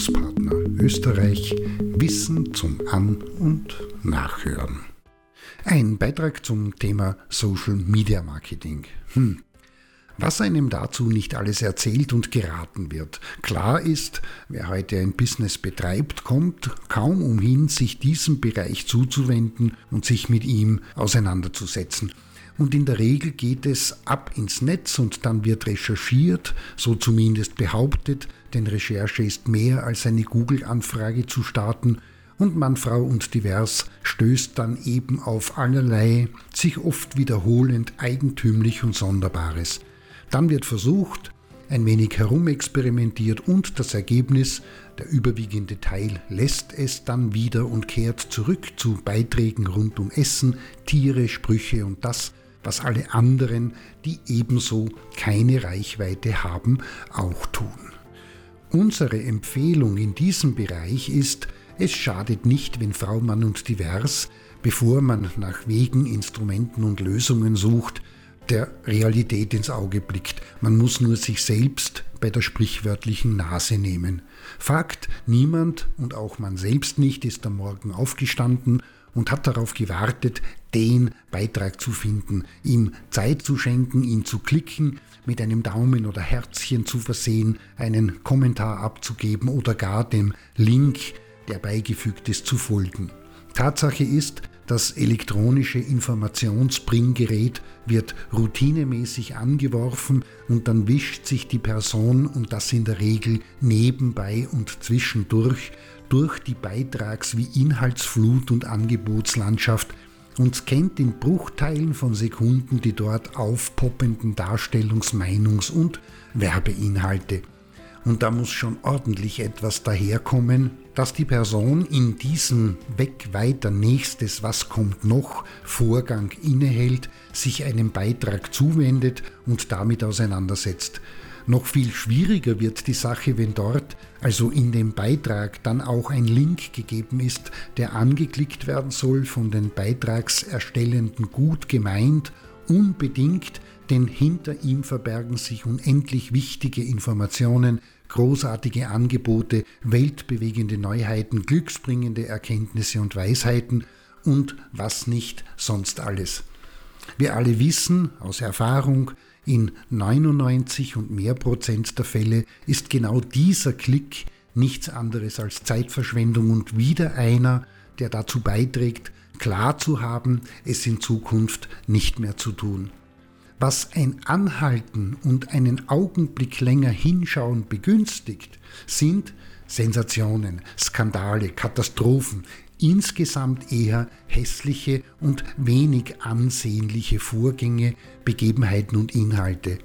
Bildungspartner Österreich Wissen zum An- und Nachhören. Ein Beitrag zum Thema Social Media Marketing. Hm. Was einem dazu nicht alles erzählt und geraten wird. Klar ist, wer heute ein Business betreibt, kommt kaum umhin, sich diesem Bereich zuzuwenden und sich mit ihm auseinanderzusetzen. Und in der Regel geht es ab ins Netz und dann wird recherchiert, so zumindest behauptet, denn Recherche ist mehr als eine Google-Anfrage zu starten und Mann, Frau und divers stößt dann eben auf allerlei, sich oft wiederholend eigentümlich und Sonderbares. Dann wird versucht, ein wenig herumexperimentiert und das Ergebnis, der überwiegende Teil, lässt es dann wieder und kehrt zurück zu Beiträgen rund um Essen, Tiere, Sprüche und das, was alle anderen, die ebenso keine Reichweite haben, auch tun. Unsere Empfehlung in diesem Bereich ist, es schadet nicht, wenn Frau, Mann und Divers, bevor man nach Wegen, Instrumenten und Lösungen sucht, der Realität ins Auge blickt. Man muss nur sich selbst bei der sprichwörtlichen Nase nehmen. Fakt, niemand und auch man selbst nicht ist am Morgen aufgestanden und hat darauf gewartet, den Beitrag zu finden, ihm Zeit zu schenken, ihn zu klicken, mit einem Daumen oder Herzchen zu versehen, einen Kommentar abzugeben oder gar dem Link, der beigefügt ist, zu folgen. Tatsache ist, das elektronische Informationsbringgerät wird routinemäßig angeworfen und dann wischt sich die Person und das in der Regel nebenbei und zwischendurch durch die Beitrags- wie Inhaltsflut und Angebotslandschaft und scannt in Bruchteilen von Sekunden die dort aufpoppenden Darstellungs-, Meinungs- und Werbeinhalte. Und da muss schon ordentlich etwas daherkommen, dass die Person in diesem Weg weiter nächstes, was kommt noch, Vorgang innehält, sich einem Beitrag zuwendet und damit auseinandersetzt. Noch viel schwieriger wird die Sache, wenn dort, also in dem Beitrag, dann auch ein Link gegeben ist, der angeklickt werden soll, von den Beitragserstellenden gut gemeint, unbedingt, denn hinter ihm verbergen sich unendlich wichtige Informationen, großartige Angebote, weltbewegende Neuheiten, glücksbringende Erkenntnisse und Weisheiten und was nicht sonst alles. Wir alle wissen aus Erfahrung, in 99 und mehr Prozent der Fälle ist genau dieser Klick nichts anderes als Zeitverschwendung und wieder einer, der dazu beiträgt, klar zu haben, es in Zukunft nicht mehr zu tun. Was ein Anhalten und einen Augenblick länger hinschauen begünstigt, sind Sensationen, Skandale, Katastrophen, insgesamt eher hässliche und wenig ansehnliche Vorgänge, Begebenheiten und Inhalte.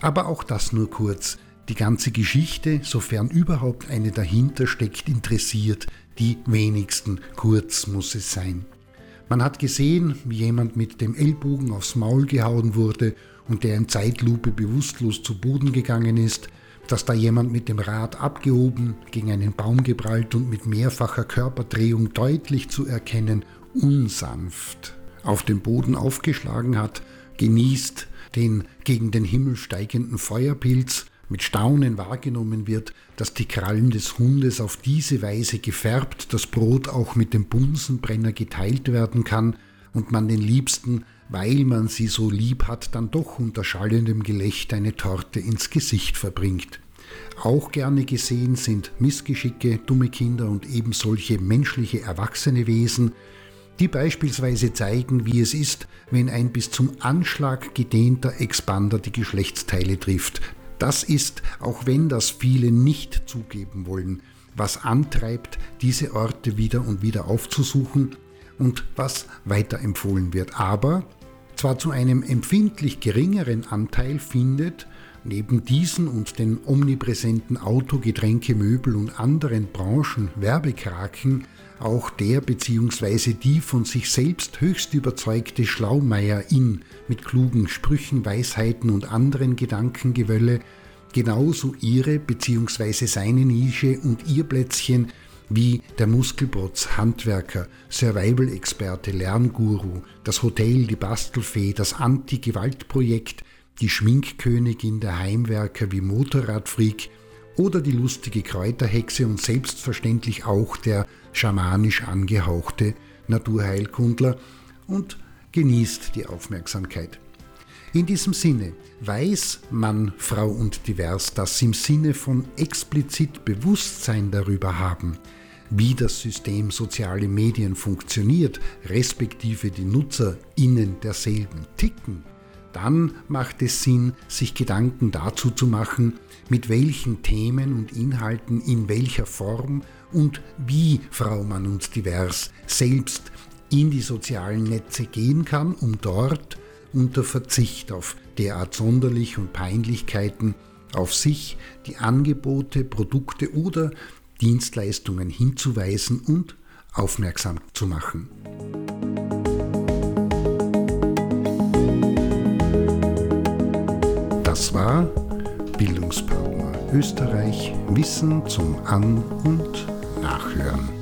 Aber auch das nur kurz. Die ganze Geschichte, sofern überhaupt eine dahinter steckt, interessiert die wenigsten. Kurz muss es sein. Man hat gesehen, wie jemand mit dem Ellbogen aufs Maul gehauen wurde und der in Zeitlupe bewusstlos zu Boden gegangen ist, dass da jemand mit dem Rad abgehoben, gegen einen Baum geprallt und mit mehrfacher Körperdrehung deutlich zu erkennen, unsanft auf dem Boden aufgeschlagen hat, genießt den gegen den Himmel steigenden Feuerpilz, mit Staunen wahrgenommen wird, dass die Krallen des Hundes auf diese Weise gefärbt das Brot auch mit dem Bunsenbrenner geteilt werden kann und man den Liebsten, weil man sie so lieb hat, dann doch unter schallendem Gelächter eine Torte ins Gesicht verbringt. Auch gerne gesehen sind Missgeschicke, dumme Kinder und eben solche menschliche erwachsene Wesen, die beispielsweise zeigen, wie es ist, wenn ein bis zum Anschlag gedehnter Expander die Geschlechtsteile trifft. Das ist, auch wenn das viele nicht zugeben wollen, was antreibt, diese Orte wieder und wieder aufzusuchen und was weiterempfohlen wird. Aber zwar zu einem empfindlich geringeren Anteil findet, neben diesen und den omnipräsenten Auto, Getränke, Möbel und anderen Branchen Werbekraken auch der bzw. die von sich selbst höchst überzeugte Schlaumeier-In mit klugen Sprüchen, Weisheiten und anderen Gedankengewölle genauso ihre bzw. seine Nische und ihr Plätzchen wie der Muskelprotz, Handwerker, Survival-Experte, Lernguru, das Hotel, die Bastelfee, das Anti-Gewalt-Projekt, die Schminkkönigin der Heimwerker wie Motorradfreak oder die lustige Kräuterhexe und selbstverständlich auch der schamanisch angehauchte Naturheilkundler und genießt die Aufmerksamkeit. In diesem Sinne weiß Mann, Frau und Divers das im Sinne von explizit Bewusstsein darüber haben, wie das System soziale Medien funktioniert, respektive die NutzerInnen derselben ticken, dann macht es Sinn, sich Gedanken dazu zu machen, mit welchen Themen und Inhalten in welcher Form und wie Frau Mann und Divers selbst in die sozialen Netze gehen kann, um dort unter Verzicht auf derart Sonderlich und Peinlichkeiten auf sich, die Angebote, Produkte oder Dienstleistungen hinzuweisen und aufmerksam zu machen. Das war Bildungspartner Österreich Wissen zum An- und Nachhören.